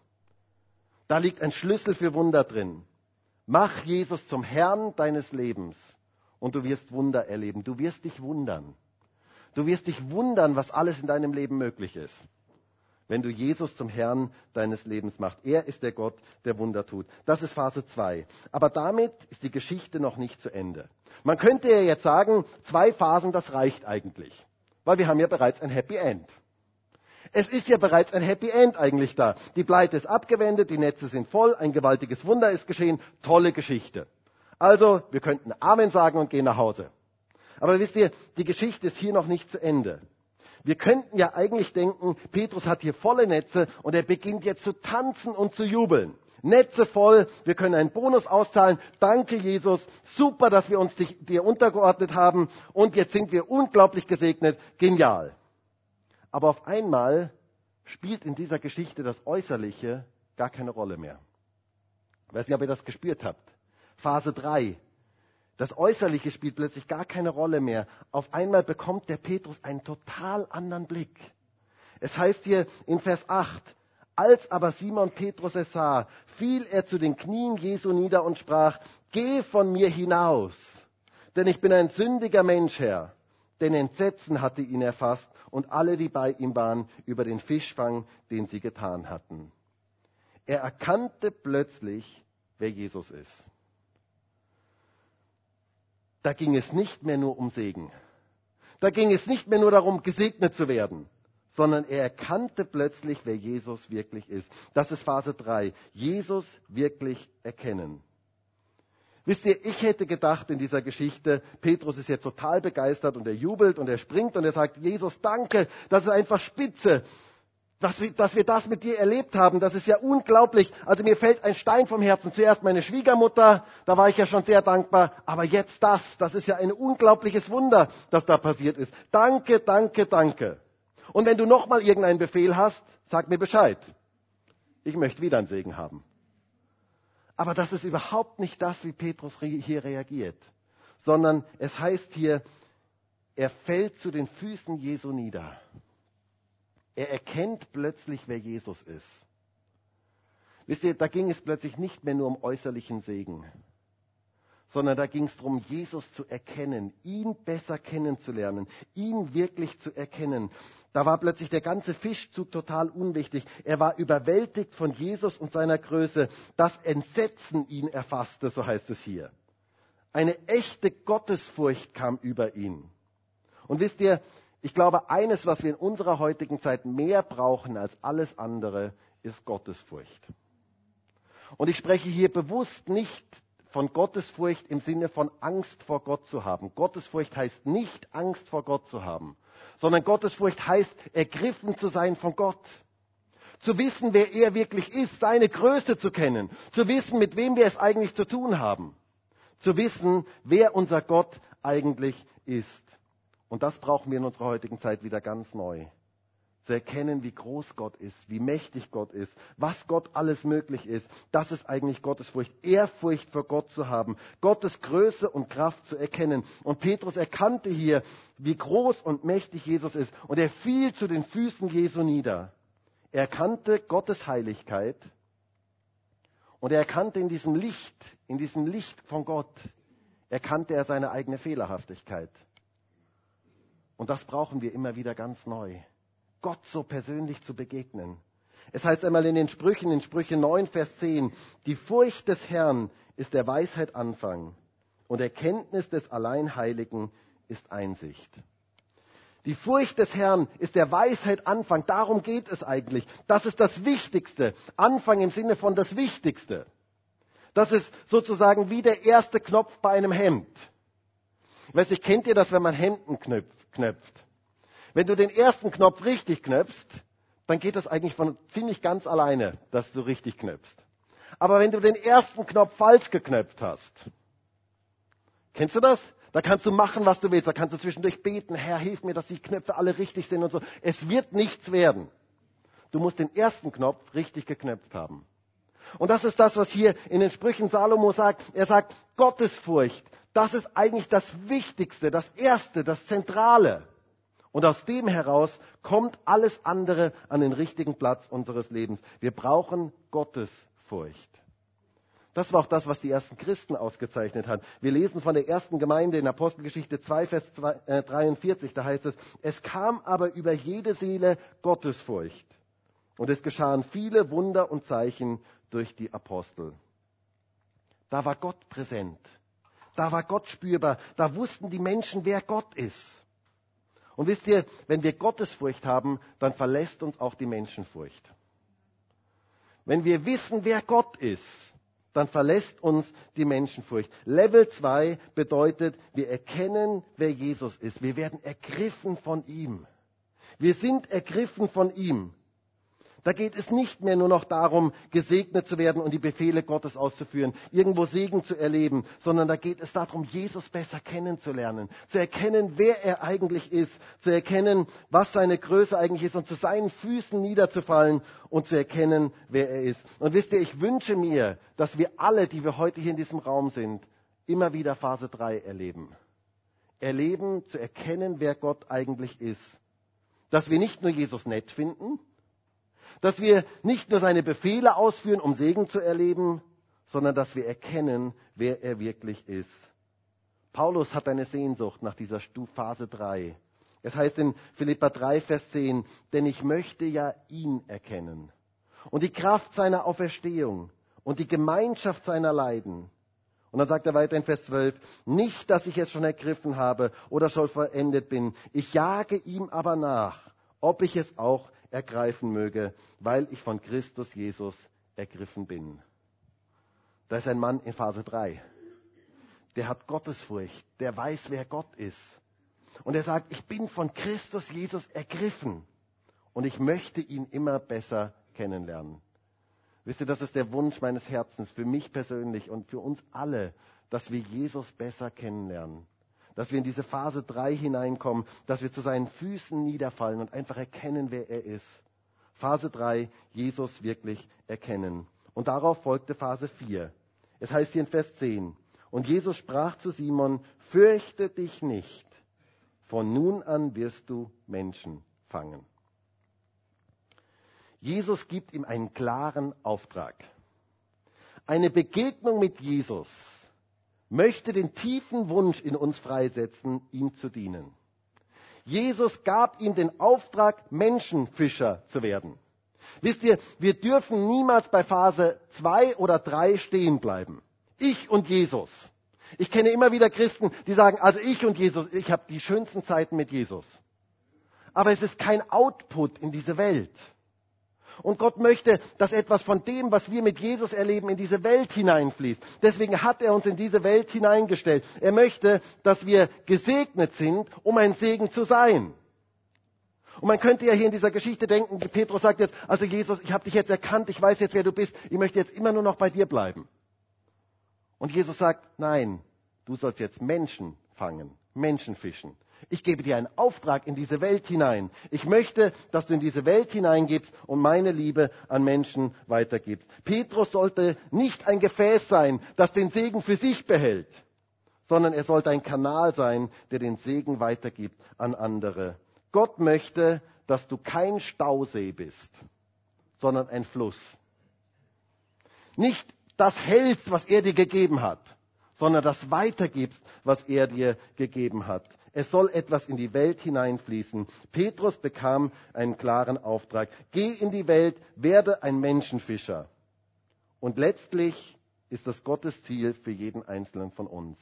Da liegt ein Schlüssel für Wunder drin. Mach Jesus zum Herrn deines Lebens und du wirst Wunder erleben. Du wirst dich wundern. Du wirst dich wundern, was alles in deinem Leben möglich ist wenn du Jesus zum Herrn deines Lebens machst. Er ist der Gott, der Wunder tut. Das ist Phase 2. Aber damit ist die Geschichte noch nicht zu Ende. Man könnte ja jetzt sagen, zwei Phasen, das reicht eigentlich. Weil wir haben ja bereits ein Happy End. Es ist ja bereits ein Happy End eigentlich da. Die Pleite ist abgewendet, die Netze sind voll, ein gewaltiges Wunder ist geschehen, tolle Geschichte. Also, wir könnten Amen sagen und gehen nach Hause. Aber wisst ihr, die Geschichte ist hier noch nicht zu Ende. Wir könnten ja eigentlich denken, Petrus hat hier volle Netze und er beginnt jetzt zu tanzen und zu jubeln. Netze voll, wir können einen Bonus auszahlen. Danke, Jesus. Super, dass wir uns dir untergeordnet haben und jetzt sind wir unglaublich gesegnet. Genial. Aber auf einmal spielt in dieser Geschichte das Äußerliche gar keine Rolle mehr. Ich weiß nicht, ob ihr das gespürt habt. Phase 3. Das Äußerliche spielt plötzlich gar keine Rolle mehr. Auf einmal bekommt der Petrus einen total anderen Blick. Es heißt hier in Vers 8, als aber Simon Petrus es sah, fiel er zu den Knien Jesu nieder und sprach, Geh von mir hinaus, denn ich bin ein sündiger Mensch, Herr. Denn Entsetzen hatte ihn erfasst und alle, die bei ihm waren, über den Fischfang, den sie getan hatten. Er erkannte plötzlich, wer Jesus ist. Da ging es nicht mehr nur um Segen. Da ging es nicht mehr nur darum, gesegnet zu werden, sondern er erkannte plötzlich, wer Jesus wirklich ist. Das ist Phase 3. Jesus wirklich erkennen. Wisst ihr, ich hätte gedacht in dieser Geschichte, Petrus ist jetzt total begeistert und er jubelt und er springt und er sagt, Jesus, danke, das ist einfach spitze, dass, dass wir das mit dir erlebt haben. Das ist ja unglaublich. Also mir fällt ein Stein vom Herzen. Zuerst meine Schwiegermutter, da war ich ja schon sehr dankbar, aber jetzt das, das ist ja ein unglaubliches Wunder, das da passiert ist. Danke, danke, danke. Und wenn du nochmal irgendeinen Befehl hast, sag mir Bescheid. Ich möchte wieder einen Segen haben. Aber das ist überhaupt nicht das, wie Petrus hier reagiert, sondern es heißt hier, er fällt zu den Füßen Jesu nieder. Er erkennt plötzlich, wer Jesus ist. Wisst ihr, da ging es plötzlich nicht mehr nur um äußerlichen Segen, sondern da ging es darum, Jesus zu erkennen, ihn besser kennenzulernen, ihn wirklich zu erkennen. Da war plötzlich der ganze Fischzug total unwichtig. Er war überwältigt von Jesus und seiner Größe. Das Entsetzen ihn erfasste, so heißt es hier. Eine echte Gottesfurcht kam über ihn. Und wisst ihr, ich glaube, eines, was wir in unserer heutigen Zeit mehr brauchen als alles andere, ist Gottesfurcht. Und ich spreche hier bewusst nicht von Gottesfurcht im Sinne von Angst vor Gott zu haben. Gottesfurcht heißt nicht Angst vor Gott zu haben, sondern Gottesfurcht heißt ergriffen zu sein von Gott. Zu wissen, wer er wirklich ist, seine Größe zu kennen, zu wissen, mit wem wir es eigentlich zu tun haben, zu wissen, wer unser Gott eigentlich ist. Und das brauchen wir in unserer heutigen Zeit wieder ganz neu zu erkennen, wie groß Gott ist, wie mächtig Gott ist, was Gott alles möglich ist. Das ist eigentlich Gottesfurcht. Ehrfurcht vor Gott zu haben, Gottes Größe und Kraft zu erkennen. Und Petrus erkannte hier, wie groß und mächtig Jesus ist. Und er fiel zu den Füßen Jesu nieder. Er erkannte Gottes Heiligkeit. Und er erkannte in diesem Licht, in diesem Licht von Gott, erkannte er seine eigene Fehlerhaftigkeit. Und das brauchen wir immer wieder ganz neu. Gott so persönlich zu begegnen. Es heißt einmal in den Sprüchen, in Sprüche 9, Vers 10, die Furcht des Herrn ist der Weisheit Anfang und Erkenntnis des Alleinheiligen ist Einsicht. Die Furcht des Herrn ist der Weisheit Anfang. Darum geht es eigentlich. Das ist das Wichtigste. Anfang im Sinne von das Wichtigste. Das ist sozusagen wie der erste Knopf bei einem Hemd. Ich weiß nicht, kennt ihr das, wenn man Hemden knöpft? Wenn du den ersten Knopf richtig knöpfst, dann geht das eigentlich von ziemlich ganz alleine, dass du richtig knöpfst. Aber wenn du den ersten Knopf falsch geknöpft hast, kennst du das? Da kannst du machen, was du willst. Da kannst du zwischendurch beten, Herr, hilf mir, dass die Knöpfe alle richtig sind und so. Es wird nichts werden. Du musst den ersten Knopf richtig geknöpft haben. Und das ist das, was hier in den Sprüchen Salomo sagt. Er sagt, Gottesfurcht, das ist eigentlich das Wichtigste, das Erste, das Zentrale. Und aus dem heraus kommt alles andere an den richtigen Platz unseres Lebens. Wir brauchen Gottesfurcht. Das war auch das, was die ersten Christen ausgezeichnet hat. Wir lesen von der ersten Gemeinde in Apostelgeschichte 2, Vers 43. Äh, da heißt es, es kam aber über jede Seele Gottesfurcht. Und es geschahen viele Wunder und Zeichen durch die Apostel. Da war Gott präsent. Da war Gott spürbar. Da wussten die Menschen, wer Gott ist. Und wisst ihr, wenn wir Gottesfurcht haben, dann verlässt uns auch die Menschenfurcht. Wenn wir wissen, wer Gott ist, dann verlässt uns die Menschenfurcht. Level 2 bedeutet, wir erkennen, wer Jesus ist. Wir werden ergriffen von ihm. Wir sind ergriffen von ihm. Da geht es nicht mehr nur noch darum, gesegnet zu werden und die Befehle Gottes auszuführen, irgendwo Segen zu erleben, sondern da geht es darum, Jesus besser kennenzulernen, zu erkennen, wer er eigentlich ist, zu erkennen, was seine Größe eigentlich ist und zu seinen Füßen niederzufallen und zu erkennen, wer er ist. Und wisst ihr, ich wünsche mir, dass wir alle, die wir heute hier in diesem Raum sind, immer wieder Phase 3 erleben. Erleben, zu erkennen, wer Gott eigentlich ist. Dass wir nicht nur Jesus nett finden, dass wir nicht nur seine Befehle ausführen, um Segen zu erleben, sondern dass wir erkennen, wer er wirklich ist. Paulus hat eine Sehnsucht nach dieser Phase 3. Es heißt in Philippa 3, Vers 10, denn ich möchte ja ihn erkennen und die Kraft seiner Auferstehung und die Gemeinschaft seiner Leiden. Und dann sagt er weiter in Vers 12, nicht, dass ich es schon ergriffen habe oder schon vollendet bin, ich jage ihm aber nach, ob ich es auch ergreifen möge, weil ich von Christus Jesus ergriffen bin. Da ist ein Mann in Phase 3. Der hat Gottesfurcht, der weiß, wer Gott ist. Und er sagt, ich bin von Christus Jesus ergriffen und ich möchte ihn immer besser kennenlernen. Wisst ihr, das ist der Wunsch meines Herzens für mich persönlich und für uns alle, dass wir Jesus besser kennenlernen. Dass wir in diese Phase 3 hineinkommen, dass wir zu seinen Füßen niederfallen und einfach erkennen, wer er ist. Phase 3, Jesus wirklich erkennen. Und darauf folgte Phase 4. Es heißt hier in Vers 10, und Jesus sprach zu Simon, fürchte dich nicht, von nun an wirst du Menschen fangen. Jesus gibt ihm einen klaren Auftrag. Eine Begegnung mit Jesus möchte den tiefen Wunsch in uns freisetzen, ihm zu dienen. Jesus gab ihm den Auftrag, Menschenfischer zu werden. Wisst ihr, wir dürfen niemals bei Phase 2 oder 3 stehen bleiben. Ich und Jesus. Ich kenne immer wieder Christen, die sagen, also ich und Jesus, ich habe die schönsten Zeiten mit Jesus. Aber es ist kein Output in diese Welt. Und Gott möchte, dass etwas von dem, was wir mit Jesus erleben, in diese Welt hineinfließt. Deswegen hat er uns in diese Welt hineingestellt. Er möchte, dass wir gesegnet sind, um ein Segen zu sein. Und man könnte ja hier in dieser Geschichte denken, Petrus sagt jetzt, also Jesus, ich habe dich jetzt erkannt, ich weiß jetzt, wer du bist, ich möchte jetzt immer nur noch bei dir bleiben. Und Jesus sagt, nein, du sollst jetzt Menschen fangen, Menschen fischen. Ich gebe dir einen Auftrag in diese Welt hinein. Ich möchte, dass du in diese Welt hineingibst und meine Liebe an Menschen weitergibst. Petrus sollte nicht ein Gefäß sein, das den Segen für sich behält, sondern er sollte ein Kanal sein, der den Segen weitergibt an andere. Gott möchte, dass du kein Stausee bist, sondern ein Fluss. Nicht das hältst, was er dir gegeben hat, sondern das weitergibst, was er dir gegeben hat. Es soll etwas in die Welt hineinfließen. Petrus bekam einen klaren Auftrag. Geh in die Welt, werde ein Menschenfischer. Und letztlich ist das Gottes Ziel für jeden Einzelnen von uns.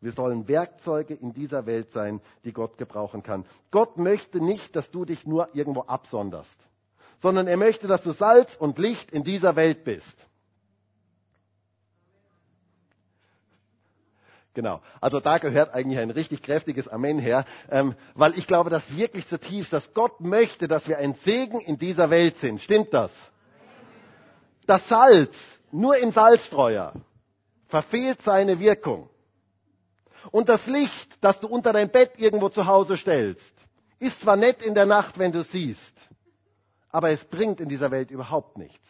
Wir sollen Werkzeuge in dieser Welt sein, die Gott gebrauchen kann. Gott möchte nicht, dass du dich nur irgendwo absonderst, sondern er möchte, dass du Salz und Licht in dieser Welt bist. Genau. Also da gehört eigentlich ein richtig kräftiges Amen her, ähm, weil ich glaube, dass wirklich zutiefst, dass Gott möchte, dass wir ein Segen in dieser Welt sind. Stimmt das? Das Salz, nur im Salzstreuer, verfehlt seine Wirkung. Und das Licht, das du unter dein Bett irgendwo zu Hause stellst, ist zwar nett in der Nacht, wenn du siehst, aber es bringt in dieser Welt überhaupt nichts.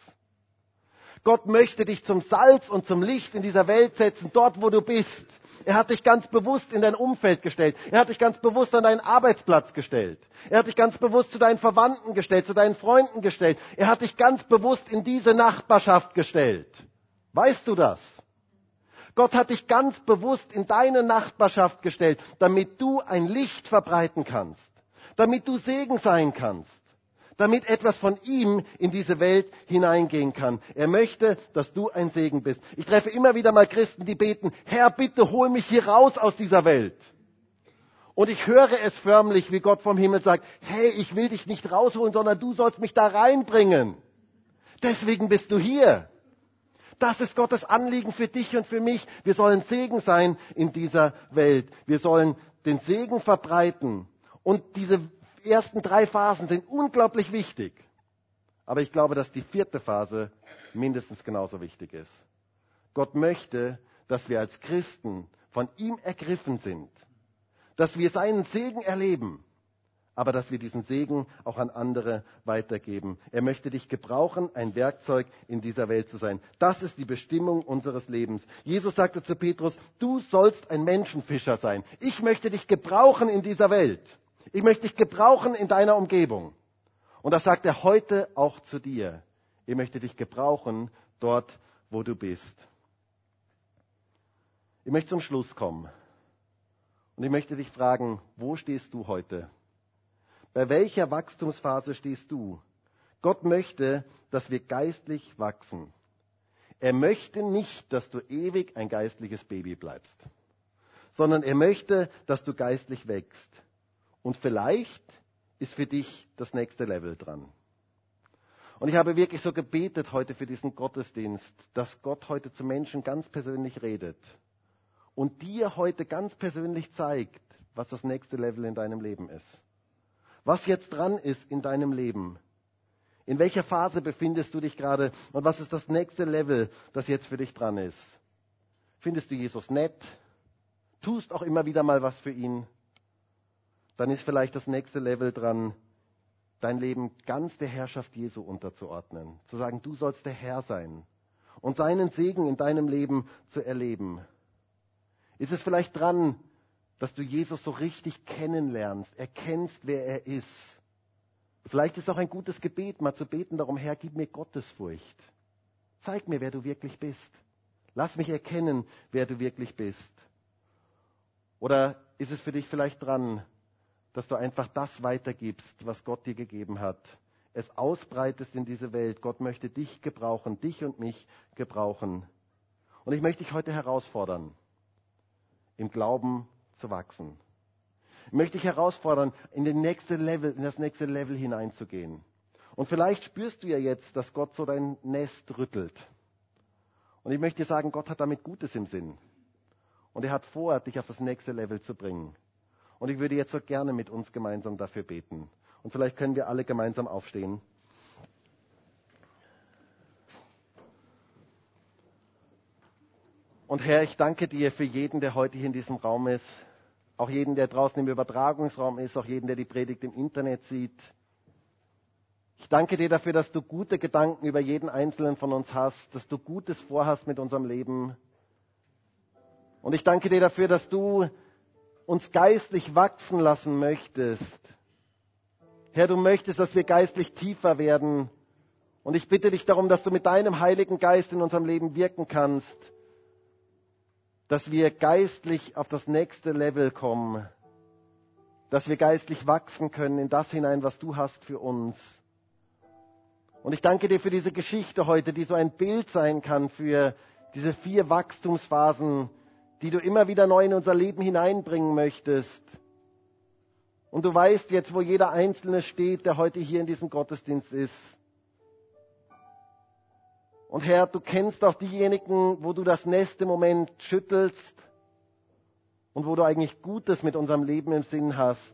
Gott möchte dich zum Salz und zum Licht in dieser Welt setzen, dort wo du bist. Er hat dich ganz bewusst in dein Umfeld gestellt. Er hat dich ganz bewusst an deinen Arbeitsplatz gestellt. Er hat dich ganz bewusst zu deinen Verwandten gestellt, zu deinen Freunden gestellt. Er hat dich ganz bewusst in diese Nachbarschaft gestellt. Weißt du das? Gott hat dich ganz bewusst in deine Nachbarschaft gestellt, damit du ein Licht verbreiten kannst, damit du Segen sein kannst damit etwas von ihm in diese Welt hineingehen kann. Er möchte, dass du ein Segen bist. Ich treffe immer wieder mal Christen, die beten, Herr, bitte hol mich hier raus aus dieser Welt. Und ich höre es förmlich, wie Gott vom Himmel sagt, hey, ich will dich nicht rausholen, sondern du sollst mich da reinbringen. Deswegen bist du hier. Das ist Gottes Anliegen für dich und für mich. Wir sollen Segen sein in dieser Welt. Wir sollen den Segen verbreiten. Und diese ersten drei Phasen sind unglaublich wichtig. Aber ich glaube, dass die vierte Phase mindestens genauso wichtig ist. Gott möchte, dass wir als Christen von ihm ergriffen sind, dass wir seinen Segen erleben, aber dass wir diesen Segen auch an andere weitergeben. Er möchte dich gebrauchen, ein Werkzeug in dieser Welt zu sein. Das ist die Bestimmung unseres Lebens. Jesus sagte zu Petrus, du sollst ein Menschenfischer sein. Ich möchte dich gebrauchen in dieser Welt. Ich möchte dich gebrauchen in deiner Umgebung. Und das sagt er heute auch zu dir. Ich möchte dich gebrauchen dort, wo du bist. Ich möchte zum Schluss kommen. Und ich möchte dich fragen, wo stehst du heute? Bei welcher Wachstumsphase stehst du? Gott möchte, dass wir geistlich wachsen. Er möchte nicht, dass du ewig ein geistliches Baby bleibst, sondern er möchte, dass du geistlich wächst. Und vielleicht ist für dich das nächste Level dran. Und ich habe wirklich so gebetet heute für diesen Gottesdienst, dass Gott heute zu Menschen ganz persönlich redet und dir heute ganz persönlich zeigt, was das nächste Level in deinem Leben ist. Was jetzt dran ist in deinem Leben. In welcher Phase befindest du dich gerade und was ist das nächste Level, das jetzt für dich dran ist? Findest du Jesus nett? Tust auch immer wieder mal was für ihn? Dann ist vielleicht das nächste Level dran, dein Leben ganz der Herrschaft Jesu unterzuordnen. Zu sagen, du sollst der Herr sein und seinen Segen in deinem Leben zu erleben. Ist es vielleicht dran, dass du Jesus so richtig kennenlernst, erkennst, wer er ist? Vielleicht ist auch ein gutes Gebet, mal zu beten darum, Herr, gib mir Gottesfurcht. Zeig mir, wer du wirklich bist. Lass mich erkennen, wer du wirklich bist. Oder ist es für dich vielleicht dran, dass du einfach das weitergibst, was Gott dir gegeben hat. Es ausbreitest in diese Welt. Gott möchte dich gebrauchen, dich und mich gebrauchen. Und ich möchte dich heute herausfordern, im Glauben zu wachsen. Ich möchte dich herausfordern, in, den nächste Level, in das nächste Level hineinzugehen. Und vielleicht spürst du ja jetzt, dass Gott so dein Nest rüttelt. Und ich möchte dir sagen, Gott hat damit Gutes im Sinn. Und er hat vor, dich auf das nächste Level zu bringen. Und ich würde jetzt so gerne mit uns gemeinsam dafür beten. Und vielleicht können wir alle gemeinsam aufstehen. Und Herr, ich danke dir für jeden, der heute hier in diesem Raum ist. Auch jeden, der draußen im Übertragungsraum ist, auch jeden, der die Predigt im Internet sieht. Ich danke dir dafür, dass du gute Gedanken über jeden Einzelnen von uns hast, dass du Gutes vorhast mit unserem Leben. Und ich danke dir dafür, dass du uns geistlich wachsen lassen möchtest. Herr, du möchtest, dass wir geistlich tiefer werden. Und ich bitte dich darum, dass du mit deinem Heiligen Geist in unserem Leben wirken kannst, dass wir geistlich auf das nächste Level kommen, dass wir geistlich wachsen können in das hinein, was du hast für uns. Und ich danke dir für diese Geschichte heute, die so ein Bild sein kann für diese vier Wachstumsphasen, die du immer wieder neu in unser Leben hineinbringen möchtest. Und du weißt jetzt, wo jeder Einzelne steht, der heute hier in diesem Gottesdienst ist. Und Herr, du kennst auch diejenigen, wo du das Nest im Moment schüttelst und wo du eigentlich Gutes mit unserem Leben im Sinn hast,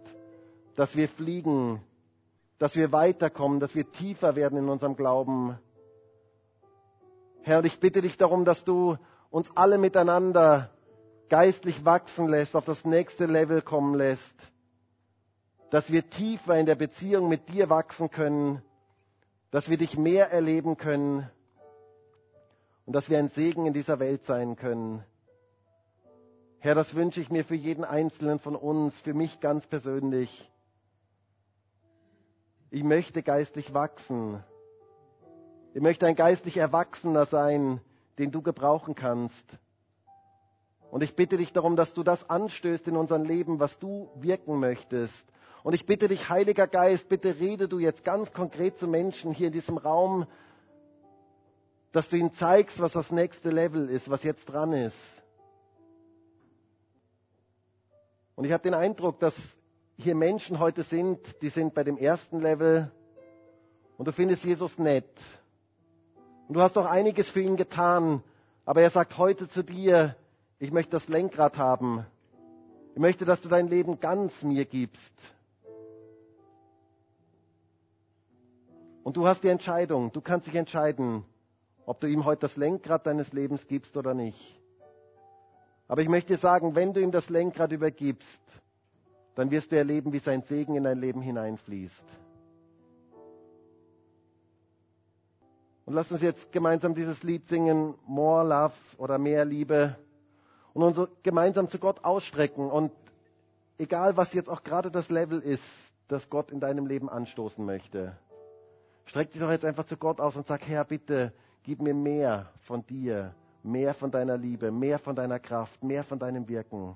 dass wir fliegen, dass wir weiterkommen, dass wir tiefer werden in unserem Glauben. Herr, und ich bitte dich darum, dass du uns alle miteinander geistlich wachsen lässt, auf das nächste Level kommen lässt, dass wir tiefer in der Beziehung mit dir wachsen können, dass wir dich mehr erleben können und dass wir ein Segen in dieser Welt sein können. Herr, das wünsche ich mir für jeden Einzelnen von uns, für mich ganz persönlich. Ich möchte geistlich wachsen. Ich möchte ein geistlich Erwachsener sein, den du gebrauchen kannst. Und ich bitte dich darum, dass du das anstößt in unserem Leben, was du wirken möchtest. Und ich bitte dich, Heiliger Geist, bitte rede du jetzt ganz konkret zu Menschen hier in diesem Raum, dass du ihnen zeigst, was das nächste Level ist, was jetzt dran ist. Und ich habe den Eindruck, dass hier Menschen heute sind, die sind bei dem ersten Level und du findest Jesus nett. Und du hast auch einiges für ihn getan, aber er sagt heute zu dir, ich möchte das Lenkrad haben. Ich möchte, dass du dein Leben ganz mir gibst. Und du hast die Entscheidung. Du kannst dich entscheiden, ob du ihm heute das Lenkrad deines Lebens gibst oder nicht. Aber ich möchte dir sagen, wenn du ihm das Lenkrad übergibst, dann wirst du erleben, wie sein Segen in dein Leben hineinfließt. Und lass uns jetzt gemeinsam dieses Lied singen, More Love oder mehr Liebe und uns gemeinsam zu Gott ausstrecken. Und egal, was jetzt auch gerade das Level ist, das Gott in deinem Leben anstoßen möchte, streck dich doch jetzt einfach zu Gott aus und sag, Herr, bitte, gib mir mehr von dir, mehr von deiner Liebe, mehr von deiner Kraft, mehr von deinem Wirken.